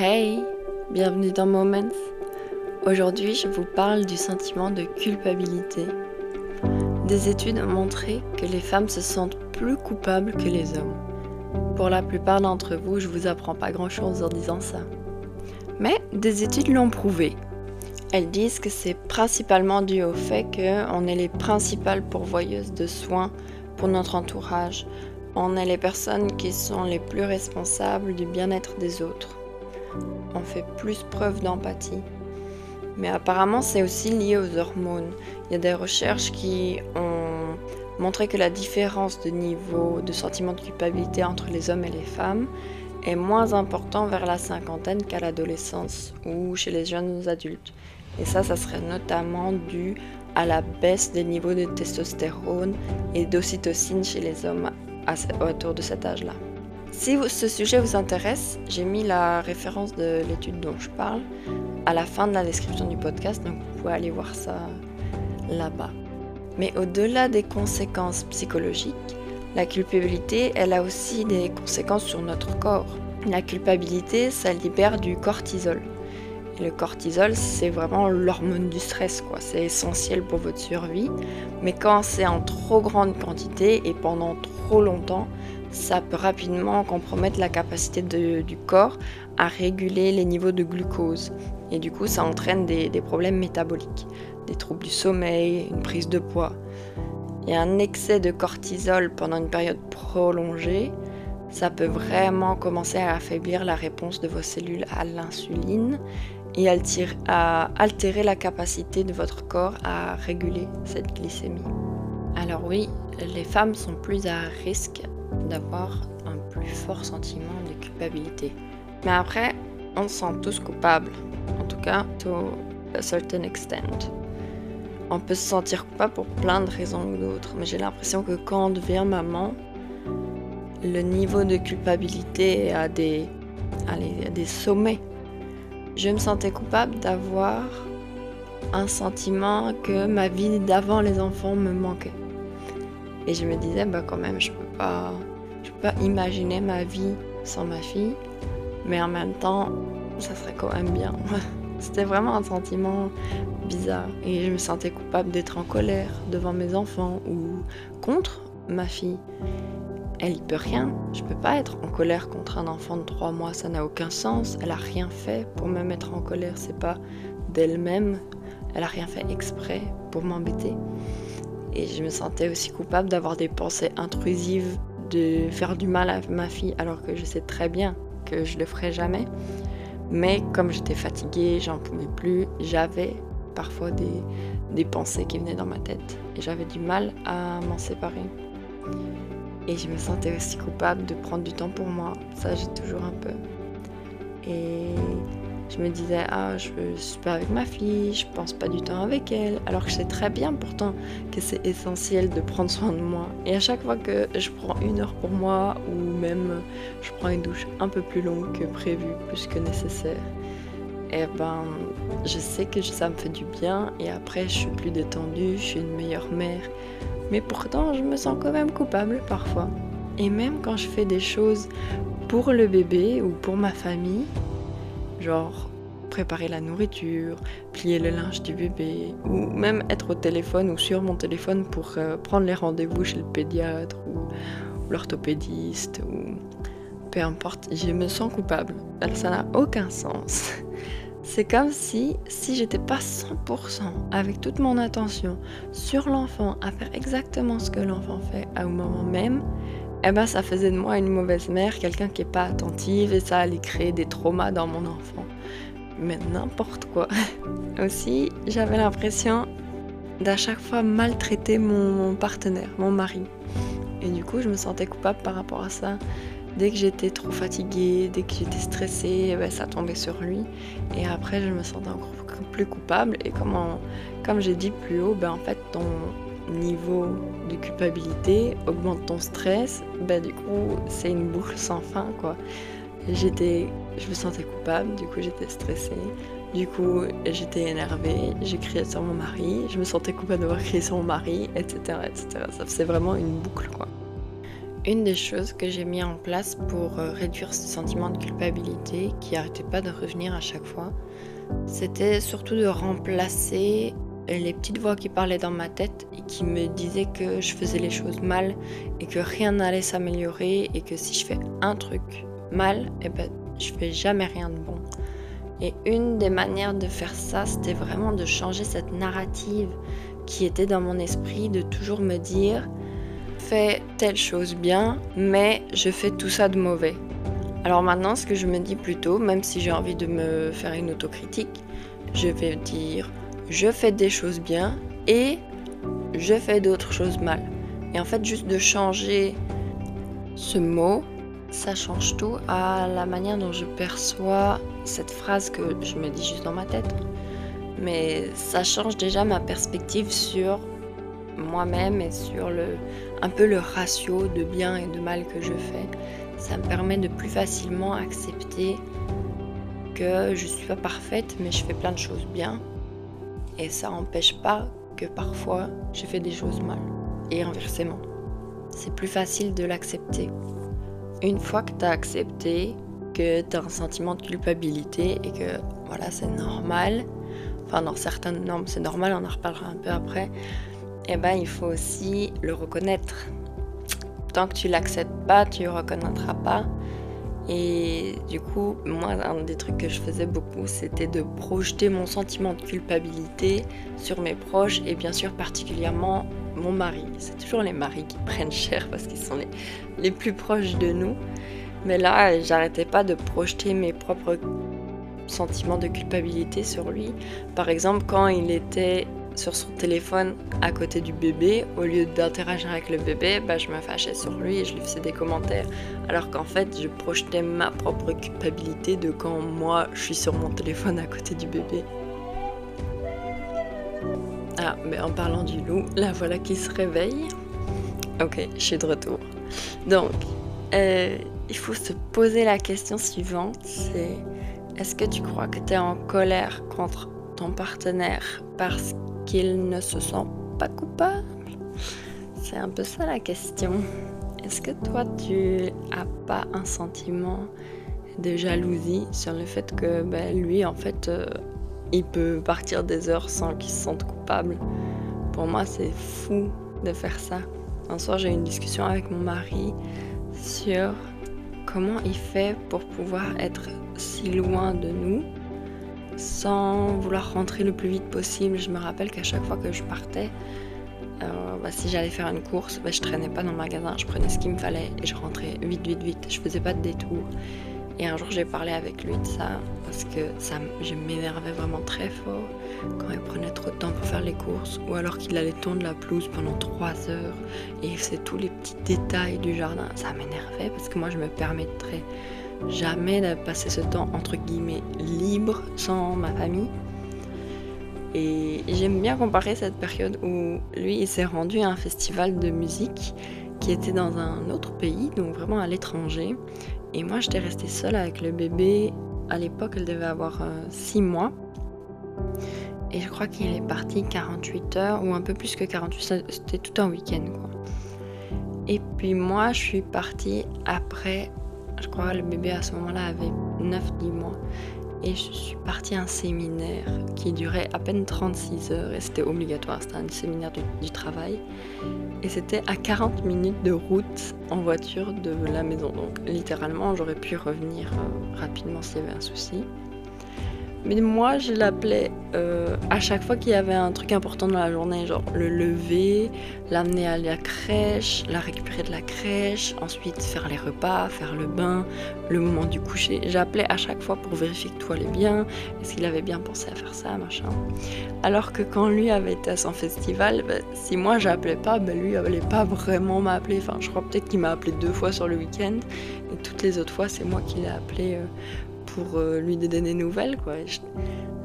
Hey, bienvenue dans Moments. Aujourd'hui, je vous parle du sentiment de culpabilité. Des études ont montré que les femmes se sentent plus coupables que les hommes. Pour la plupart d'entre vous, je vous apprends pas grand-chose en disant ça. Mais des études l'ont prouvé. Elles disent que c'est principalement dû au fait qu'on est les principales pourvoyeuses de soins pour notre entourage. On est les personnes qui sont les plus responsables du bien-être des autres on fait plus preuve d'empathie. Mais apparemment, c'est aussi lié aux hormones. Il y a des recherches qui ont montré que la différence de niveau de sentiment de culpabilité entre les hommes et les femmes est moins important vers la cinquantaine qu'à l'adolescence ou chez les jeunes adultes. Et ça, ça serait notamment dû à la baisse des niveaux de testostérone et d'ocytocine chez les hommes autour de cet âge-là. Si ce sujet vous intéresse, j'ai mis la référence de l'étude dont je parle à la fin de la description du podcast, donc vous pouvez aller voir ça là-bas. Mais au-delà des conséquences psychologiques, la culpabilité, elle a aussi des conséquences sur notre corps. La culpabilité, ça libère du cortisol. Et le cortisol, c'est vraiment l'hormone du stress, quoi. C'est essentiel pour votre survie. Mais quand c'est en trop grande quantité et pendant trop longtemps, ça peut rapidement compromettre la capacité du corps à réguler les niveaux de glucose. Et du coup, ça entraîne des, problèmes métaboliques, des troubles du sommeil, une prise de poids. Et un excès de cortisol pendant une période prolongée, ça peut vraiment commencer à affaiblir la réponse de vos cellules à l'insuline et à altérer la capacité de votre corps à réguler cette glycémie. Alors oui, les femmes sont plus à risque d'avoir un plus fort sentiment de culpabilité. Mais après, on se sent tous coupables, en tout cas, to a certain extent. On peut se sentir coupable pour plein de raisons ou d'autres, mais j'ai l'impression que quand on devient maman, le niveau de culpabilité est à des, à des sommets. Je me sentais coupable d'avoir un sentiment que ma vie d'avant les enfants me manquait. Et je me disais, bah quand même, je peux pas, je peux pas imaginer ma vie sans ma fille, mais en même temps, ça serait quand même bien. C'était vraiment un sentiment bizarre et je me sentais coupable d'être en colère devant mes enfants ou contre ma fille. Elle y peut rien. Je peux pas être en colère contre un enfant de 3 mois, ça n'a aucun sens. Elle a rien fait pour me mettre en colère, c'est pas d'elle-même. Elle a rien fait exprès pour m'embêter. Et je me sentais aussi coupable d'avoir des pensées intrusives, de faire du mal à ma fille, alors que je sais très bien que je le ferai jamais. Mais comme j'étais fatiguée, j'en pouvais plus, j'avais parfois des, des pensées qui venaient dans ma tête. Et j'avais du mal à m'en séparer. Et je me sentais aussi coupable de prendre du temps pour moi. Ça, j'ai toujours un peu. Et je me disais, ah, je, suis pas avec ma fille, je pense pas du temps avec elle, alors que je sais très bien pourtant que c'est essentiel de prendre soin de moi. Et à chaque fois que je prends une heure pour moi, ou même je prends une douche un peu plus longue que prévu, plus que nécessaire, eh ben, je sais que ça me fait du bien, et après je suis plus détendue, je suis une meilleure mère. Mais pourtant, je me sens quand même coupable parfois. Et même quand je fais des choses pour le bébé ou pour ma famille, genre préparer la nourriture, plier le linge du bébé, ou même être au téléphone ou sur mon téléphone pour euh, prendre les rendez-vous chez le pédiatre ou, l'orthopédiste, ou peu importe, je me sens coupable. Ça n'a aucun sens. C'est comme si, si j'étais pas 100% avec toute mon attention sur l'enfant à faire exactement ce que l'enfant fait un moment même, eh ben ça faisait de moi une mauvaise mère, quelqu'un qui est pas attentive et ça allait créer des traumas dans mon enfant. Mais n'importe quoi. Aussi, j'avais l'impression d'à chaque fois maltraiter mon, partenaire, mon mari. Et du coup, je me sentais coupable par rapport à ça. Dès que j'étais trop fatiguée, dès que j'étais stressée, eh ben, ça tombait sur lui. Et après, je me sentais encore plus coupable. Et comme, comme j'ai dit plus haut, ben, en fait, ton, niveau de culpabilité, augmente ton stress, bah du coup c'est une boucle sans fin quoi. J'étais, je me sentais coupable, du coup j'étais stressée, du coup j'étais énervée, j'ai crié sur mon mari, je me sentais coupable d'avoir crié sur mon mari, etc., etc. Ça vraiment une boucle quoi. Une des choses que j'ai mis en place pour euh, réduire ce sentiment de culpabilité qui n'arrêtait pas de revenir à chaque fois, c'était surtout de remplacer les petites voix qui parlaient dans ma tête et qui me disaient que je faisais les choses mal et que rien n'allait s'améliorer et que si je fais un truc mal, eh ben, je fais jamais rien de bon. Et une des manières de faire ça, c'était vraiment de changer cette narrative qui était dans mon esprit, de toujours me dire fais telle chose bien, mais je fais tout ça de mauvais. Alors maintenant, ce que je me dis plutôt, même si j'ai envie de me faire une autocritique, je vais dire je fais des choses bien et je fais d'autres choses mal. Et en fait, juste de changer ce mot, ça change tout à la manière dont je perçois cette phrase que je me dis juste dans ma tête. Mais ça change déjà ma perspective sur moi-même et sur un peu le ratio de bien et de mal que je fais. Ça me permet de plus facilement accepter que je suis pas parfaite, mais je fais plein de choses bien et ça n'empêche pas que parfois je fais des choses mal. Et inversement. C'est plus facile de l'accepter. Une fois que tu as accepté que tu as un sentiment de culpabilité et que voilà, c'est normal, enfin dans certaines normes c'est normal, on en reparlera un peu après, et eh ben il faut aussi le reconnaître. Tant que tu l'acceptes pas, tu le reconnaîtras pas. Et du coup, moi, un des trucs que je faisais beaucoup, c'était de projeter mon sentiment de culpabilité sur mes proches et bien sûr particulièrement mon mari. C'est toujours les maris qui prennent cher parce qu'ils sont les, plus proches de nous. Mais là, j'arrêtais pas de projeter mes propres sentiments de culpabilité sur lui. Par exemple, quand il était sur son téléphone à côté du bébé, au lieu d'interagir avec le bébé, bah, je me fâchais sur lui et je lui faisais des commentaires. Alors qu'en fait, je projetais ma propre culpabilité de quand moi je suis sur mon téléphone à côté du bébé. Ah, mais en parlant du loup, la voilà qui se réveille. Ok, je suis de retour. Donc, euh, il faut se poser la question suivante, c'est est-ce que tu crois que tu es en colère contre ton partenaire parce qu'il ne se sent pas coupable C'est un peu ça la question. Est-ce que toi, tu as pas un sentiment de jalousie sur le fait que ben, lui, en fait, euh, il peut partir des heures sans qu'il se sente coupable? Pour moi, c'est fou de faire ça. Un soir, j'ai eu une discussion avec mon mari sur comment il fait pour pouvoir être si loin de nous sans vouloir rentrer le plus vite possible. Je me rappelle qu'à chaque fois que je partais, euh, bah, si j'allais faire une course, bah, je traînais pas dans le magasin, je prenais ce qu'il me fallait et je rentrais vite, vite, vite. Je faisais pas de détour. Et un jour, j'ai parlé avec lui de ça parce que ça, je m'énervais vraiment très fort quand il prenait trop de temps pour faire les courses ou alors qu'il allait tondre la pelouse pendant trois heures et il faisait tous les petits détails du jardin. Ça m'énervait parce que moi, je me permettrais jamais de passer ce temps entre guillemets libre sans ma famille. Et j'aime bien comparer cette période où lui il s'est rendu à un festival de musique qui était dans un autre pays, donc vraiment à l'étranger. Et moi j'étais restée seule avec le bébé. À l'époque elle devait avoir 6 euh, mois. Et je crois qu'il est parti 48 heures ou un peu plus que 48, c'était tout un week-end quoi. Et puis moi je suis partie après je crois que le bébé à ce moment-là avait 9-10 mois. Et je suis partie à un séminaire qui durait à peine 36 heures et c'était obligatoire, c'était un séminaire du, travail. Et c'était à 40 minutes de route en voiture de la maison. Donc littéralement, j'aurais pu revenir euh, rapidement s'il y avait un souci. Mais moi, je l'appelais euh, à chaque fois qu'il y avait un truc important dans la journée, genre le lever, l'amener à la crèche, la récupérer de la crèche, ensuite faire les repas, faire le bain, le moment du coucher. J'appelais à chaque fois pour vérifier que tout allait bien, est-ce qu'il avait bien pensé à faire ça, machin. Alors que quand lui avait été à son festival, bah, si moi j'appelais pas, bah, lui n'allait pas vraiment m'appeler. Enfin, je crois peut-être qu'il m'a appelé deux fois sur le week-end, et toutes les autres fois, c'est moi qui l'ai appelé. Euh, pour euh, lui donner des nouvelles. Quoi.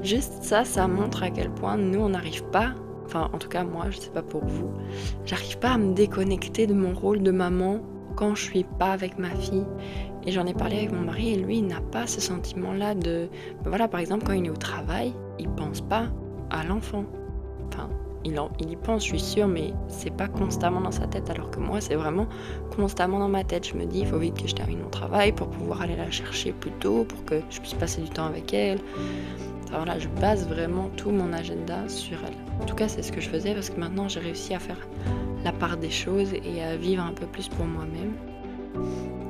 Juste ça, ça montre à quel point nous, on n'arrive pas, enfin en tout cas moi, je sais pas pour vous, j'arrive pas à me déconnecter de mon rôle de maman quand je suis pas avec ma fille. Et j'en ai parlé avec mon mari et lui, il n'a pas ce sentiment-là de... Ben voilà, par exemple, quand il est au travail, il pense pas à l'enfant. Enfin, il, y pense, je suis sûre, mais c'est pas constamment dans sa tête, alors que moi, c'est vraiment constamment dans ma tête. Je me dis, il faut vite que je termine mon travail pour pouvoir aller la chercher plus tôt, pour que je puisse passer du temps avec elle. Alors là, je base vraiment tout mon agenda sur elle. En tout cas, c'est ce que je faisais parce que maintenant, j'ai réussi à faire la part des choses et à vivre un peu plus pour moi-même.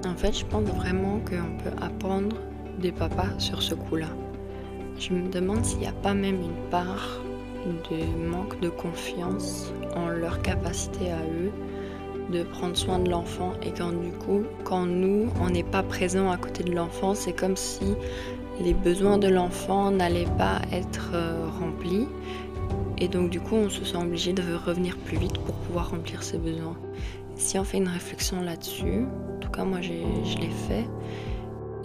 En fait, je pense vraiment qu'on peut apprendre des papas sur ce coup-là. Je me demande s'il n'y a pas même une part de manque de confiance en leur capacité à eux de prendre soin de l'enfant et quand du coup, quand nous, on n'est pas présent à côté de l'enfant, c'est comme si les besoins de l'enfant n'allaient pas être euh, remplis et donc du coup, on se sent obligé de revenir plus vite pour pouvoir remplir ses besoins. Si on fait une réflexion là-dessus, en tout cas moi je l'ai fait,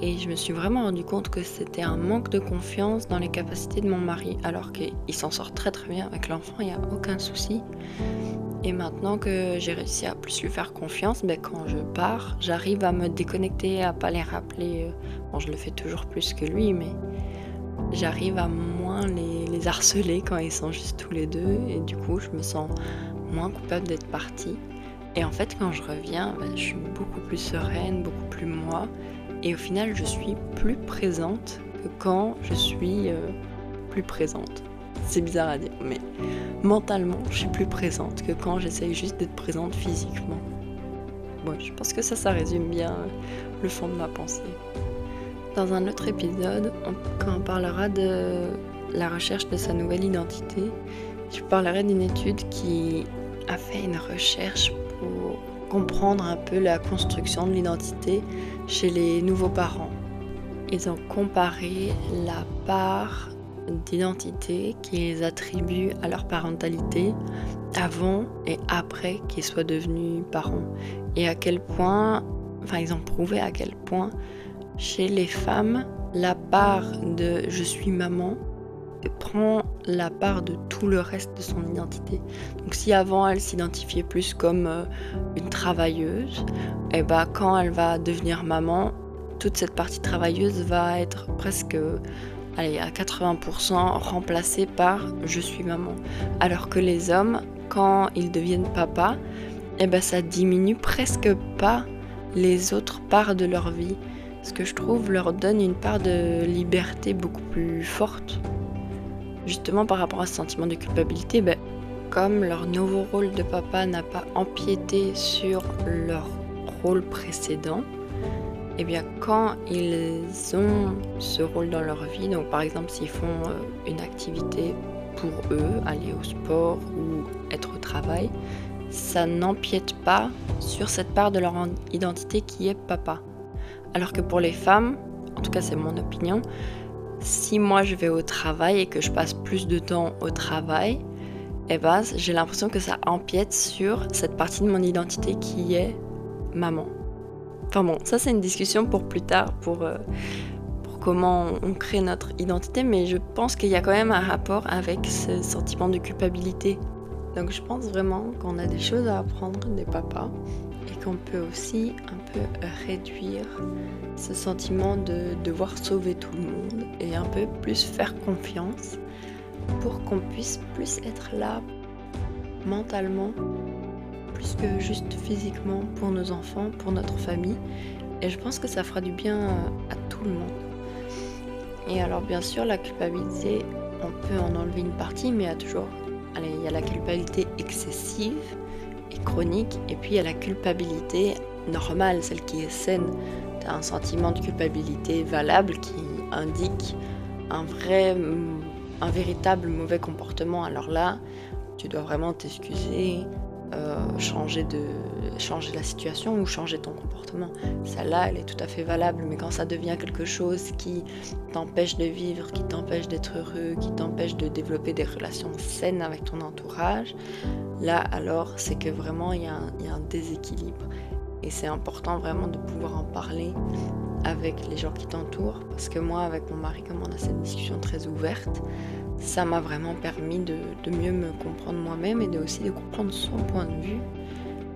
et je me suis vraiment rendu compte que c'était un manque de confiance dans les capacités de mon mari, alors qu'il s'en sort très très bien avec l'enfant, il n'y a aucun souci. Et maintenant que j'ai réussi à plus lui faire confiance, ben, quand je pars, j'arrive à me déconnecter, à pas les rappeler. Bon, je le fais toujours plus que lui, mais j'arrive à moins les, les, harceler quand ils sont juste tous les deux. Et du coup, je me sens moins coupable d'être partie. Et en fait, quand je reviens, ben, je suis beaucoup plus sereine, beaucoup plus moi. Et au final, je suis plus présente que quand je suis euh, plus présente. C'est bizarre à dire, mais mentalement, je suis plus présente que quand j'essaye juste d'être présente physiquement. Bon, je pense que ça, ça résume bien euh, le fond de ma pensée. Dans un autre épisode, quand on parlera de la recherche de sa nouvelle identité, je parlerai d'une étude qui a fait une recherche comprendre un peu la construction de l'identité chez les nouveaux parents. Ils ont comparé la part d'identité qu'ils attribuent à leur parentalité avant et après qu'ils soient devenus parents. Et à quel point, enfin ils ont prouvé à quel point chez les femmes, la part de je suis maman prend la part de tout le reste de son identité. Donc si avant elle s'identifiait plus comme euh, une travailleuse, et eh bah ben, quand elle va devenir maman, toute cette partie travailleuse va être presque allez, à 80% remplacée par je suis maman. Alors que les hommes, quand ils deviennent papa, et eh ben ça diminue presque pas les autres parts de leur vie. Ce que je trouve leur donne une part de liberté beaucoup plus forte justement par rapport à ce sentiment de culpabilité, ben, comme leur nouveau rôle de papa n'a pas empiété sur leur rôle précédent, et eh bien quand ils ont ce rôle dans leur vie, donc par exemple s'ils font euh, une activité pour eux, aller au sport ou être au travail, ça n'empiète pas sur cette part de leur identité qui est papa. Alors que pour les femmes, en tout cas c'est mon opinion, si moi je vais au travail et que je passe plus de temps au travail, eh ben, j'ai l'impression que ça empiète sur cette partie de mon identité qui est maman. Enfin bon, ça c'est une discussion pour plus tard, pour, euh, pour comment on crée notre identité, mais je pense qu'il y a quand même un rapport avec ce sentiment de culpabilité. Donc je pense vraiment qu'on a des choses à apprendre des papas et qu'on peut aussi un peu réduire ce sentiment de devoir sauver tout le monde et un peu plus faire confiance pour qu'on puisse plus être là mentalement plus que juste physiquement pour nos enfants, pour notre famille. Et je pense que ça fera du bien à tout le monde. Et alors bien sûr, la culpabilité, on peut en enlever une partie, mais il y a toujours... Allez, il y a la culpabilité excessive chronique, et puis a la culpabilité normale, celle qui est saine. Tu as un sentiment de culpabilité valable qui indique un vrai, un véritable mauvais comportement. Alors là, tu dois vraiment t'excuser, euh, changer, de, changer la situation ou changer ton comportement. Celle-là, elle est tout à fait valable, mais quand ça devient quelque chose qui t'empêche de vivre, qui t'empêche d'être heureux, qui t'empêche de développer des relations saines avec ton entourage, là alors c'est que vraiment il y, a un déséquilibre. Et c'est important vraiment de pouvoir en parler avec les gens qui t'entourent. Parce que moi, avec mon mari, comme on a cette discussion très ouverte, ça m'a vraiment permis de, mieux me comprendre moi-même et de aussi de comprendre son point de vue.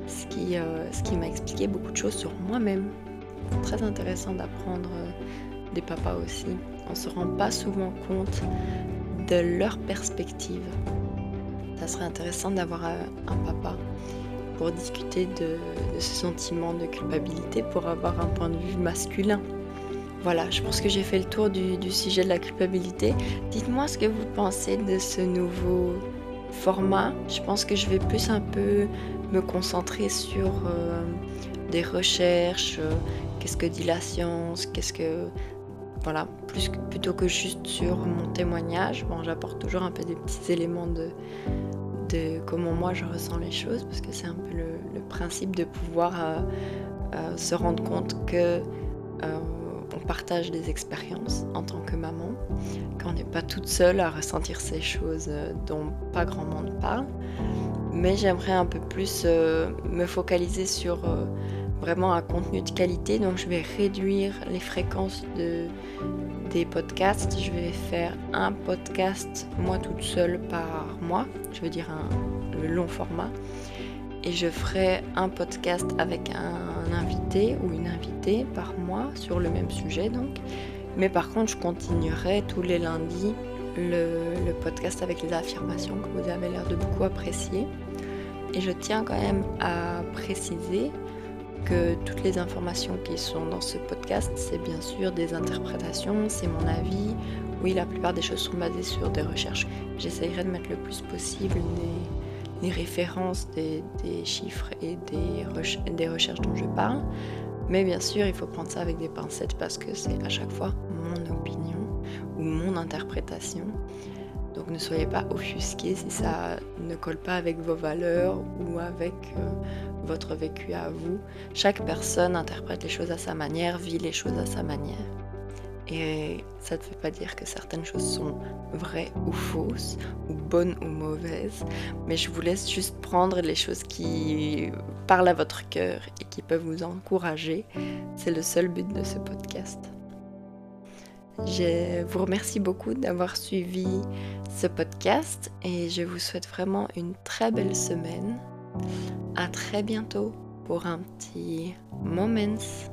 Ce qui, euh, qui m'a expliqué beaucoup de choses sur moi-même. Très intéressant d'apprendre euh, des papas aussi. On ne se rend pas souvent compte de leur perspective. ça serait intéressant d'avoir un papa pour discuter de, ce sentiment de culpabilité, pour avoir un point de vue masculin. Voilà, je pense que j'ai fait le tour du, sujet de la culpabilité. Dites-moi ce que vous pensez de ce nouveau format. Je pense que je vais plus un peu me concentrer sur euh, des recherches, euh, qu'est-ce que dit la science, qu'est-ce que voilà, plutôt que juste sur mon témoignage. Bon, j'apporte toujours un peu des petits éléments de, comment moi je ressens les choses, parce que c'est un peu le, principe de pouvoir euh, se rendre compte que on partage des expériences en tant que maman, qu'on n'est pas toute seule à ressentir ces choses dont pas grand monde parle. Mais j'aimerais un peu plus me focaliser sur vraiment un contenu de qualité, donc je vais réduire les fréquences de, des podcasts. Je vais faire un podcast moi toute seule par mois, je veux dire un, le long format. Et je ferai un podcast avec un, invité ou une invitée par mois sur le même sujet donc. Mais par contre, je continuerai tous les lundis le podcast avec les affirmations que vous avez l'air de beaucoup apprécier. Et je tiens quand même à préciser que toutes les informations qui sont dans ce podcast, c'est bien sûr des interprétations, c'est mon avis. Oui, la plupart des choses sont basées sur des recherches. J'essayerai de mettre le plus possible des, références, des, chiffres et des, des recherches dont je parle. Mais bien sûr, il faut prendre ça avec des pincettes parce que c'est à chaque fois mon opinion ou mon interprétation. Donc ne soyez pas offusqués si ça ne colle pas avec vos valeurs ou avec euh, votre vécu à vous. Chaque personne interprète les choses à sa manière, vit les choses à sa manière. Et ça ne veut pas dire que certaines choses sont vraies ou fausses, ou bonnes ou mauvaises, mais je vous laisse juste prendre les choses qui parlent à votre cœur et qui peuvent vous encourager. C'est le seul but de ce podcast. Je vous remercie beaucoup d'avoir suivi ce podcast et je vous souhaite vraiment une très belle semaine. À très bientôt pour un petit Moments.